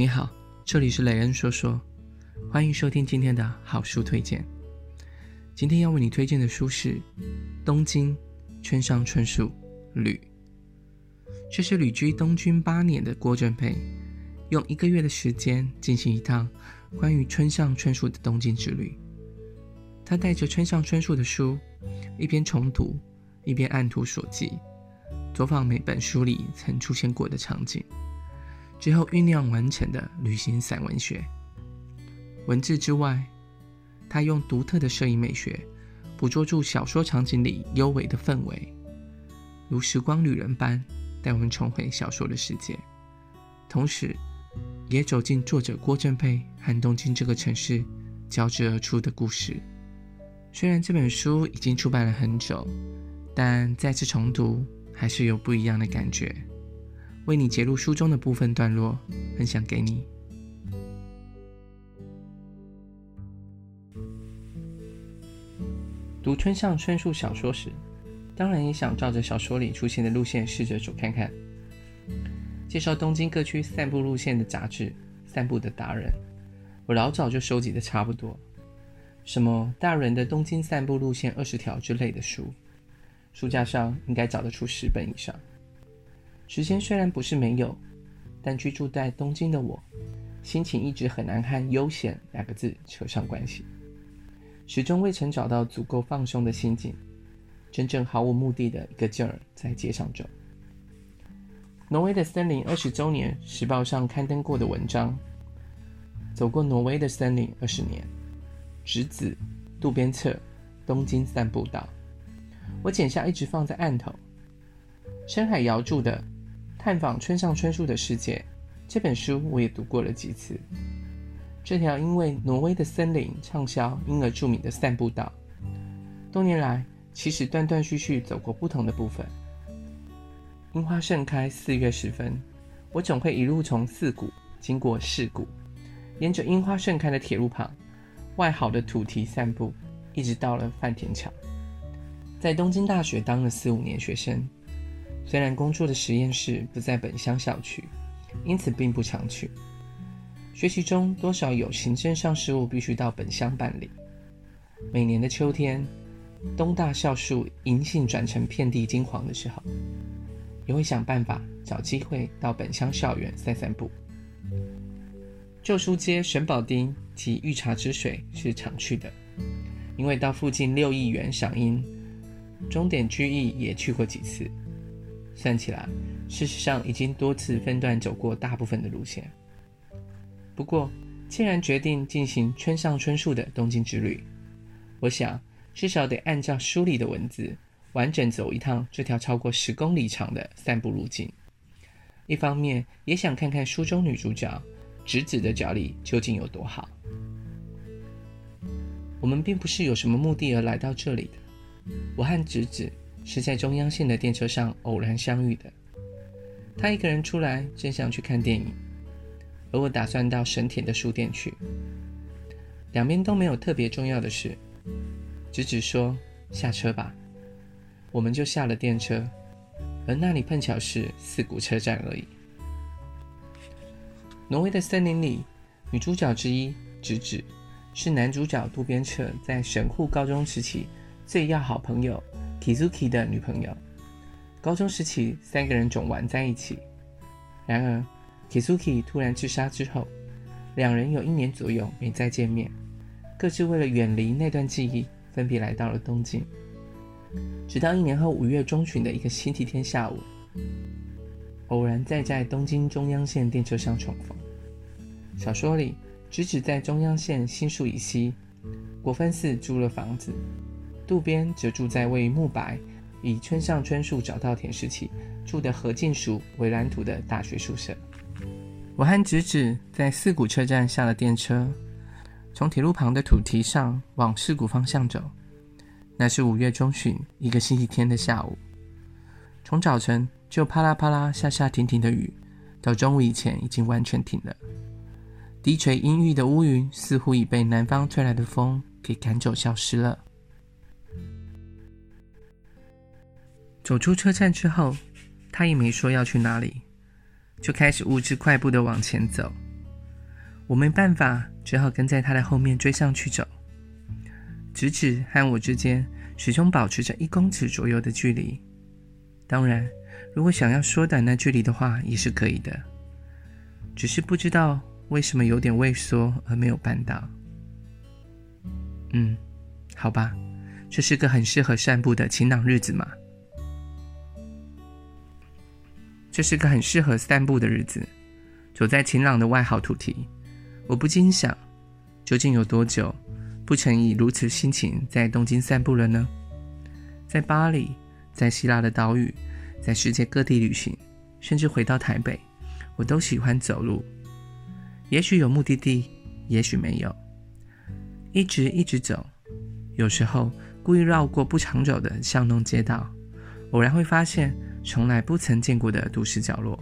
你好，这里是雷恩说说，欢迎收听今天的好书推荐。今天要为你推荐的书是《东京村上春树旅》，这是旅居东京八年的郭正佩，用一个月的时间进行一趟关于村上春树的东京之旅。他带着村上春树的书，一边重读，一边按图索骥，走访每本书里曾出现过的场景。之后酝酿完成的旅行散文学，文字之外，他用独特的摄影美学，捕捉住小说场景里幽微的氛围，如时光旅人般带我们重回小说的世界，同时，也走进作者郭正佩和东京这个城市交织而出的故事。虽然这本书已经出版了很久，但再次重读还是有不一样的感觉。为你截录书中的部分段落，分享给你。读村上春树小说时，当然也想照着小说里出现的路线试着走看看。介绍东京各区散步路线的杂志《散步的达人》，我老早就收集的差不多，什么大人的东京散步路线二十条之类的书，书架上应该找得出十本以上。时间虽然不是没有，但居住在东京的我，心情一直很难和悠闲两个字扯上关系，始终未曾找到足够放松的心境，真正毫无目的的一个劲儿在街上走。挪威的森林二十周年，时报上刊登过的文章，走过挪威的森林二十年，直子渡边彻东京散步道，我剪下一直放在案头。深海瑶着的。探访村上春树的世界这本书我也读过了几次。这条因为挪威的森林畅销因而著名的散步道，多年来其实断断续续走过不同的部分。樱花盛开四月时分，我总会一路从四谷经过世谷，沿着樱花盛开的铁路旁，外好的土堤散步，一直到了饭田桥。在东京大学当了四五年学生。虽然工作的实验室不在本乡校区，因此并不常去。学习中多少有行政上事务必须到本乡办理。每年的秋天，东大校树银杏转成遍地金黄的时候，也会想办法找机会到本乡校园散散步。旧书街、神保町及御茶之水是常去的，因为到附近六义园赏樱，终点居易也去过几次。算起来，事实上已经多次分段走过大部分的路线。不过，既然决定进行村上春树的东京之旅，我想至少得按照书里的文字，完整走一趟这条超过十公里长的散步路径。一方面，也想看看书中女主角直子的脚力究竟有多好。我们并不是有什么目的而来到这里的，我和直子。是在中央线的电车上偶然相遇的。他一个人出来，正想去看电影，而我打算到神田的书店去。两边都没有特别重要的事，直直说下车吧，我们就下了电车，而那里碰巧是四谷车站而已。挪威的森林里，女主角之一直子是男主角渡边彻在神户高中时期最要好朋友。Kizuki 的女朋友，高中时期三个人总玩在一起。然而，Kizuki 突然自杀之后，两人有一年左右没再见面，各自为了远离那段记忆，分别来到了东京。直到一年后五月中旬的一个星期天下午，偶然再在东京中央线电车上重逢。小说里，直子在中央线新宿以西国分寺租了房子。渡边则住在位于木白以村上春树早稻田时期住的河近署为蓝图的大学宿舍。我和直子在四谷车站下了电车，从铁路旁的土堤上往四谷方向走。那是五月中旬一个星期天的下午，从早晨就啪啦啪啦下下停停的雨，到中午以前已经完全停了。低垂阴郁的乌云似乎已被南方吹来的风给赶走消失了。走出车站之后，他也没说要去哪里，就开始物质快步的往前走。我没办法，只好跟在他的后面追上去走。直指和我之间始终保持着一公尺左右的距离。当然，如果想要缩短那距离的话，也是可以的。只是不知道为什么有点畏缩而没有办到。嗯，好吧，这是个很适合散步的晴朗日子嘛。这是个很适合散步的日子，走在晴朗的外好土地，我不禁想，究竟有多久不曾以如此心情在东京散步了呢？在巴黎，在希腊的岛屿，在世界各地旅行，甚至回到台北，我都喜欢走路。也许有目的地，也许没有，一直一直走。有时候故意绕过不常走的巷弄街道，偶然会发现。从来不曾见过的都市角落。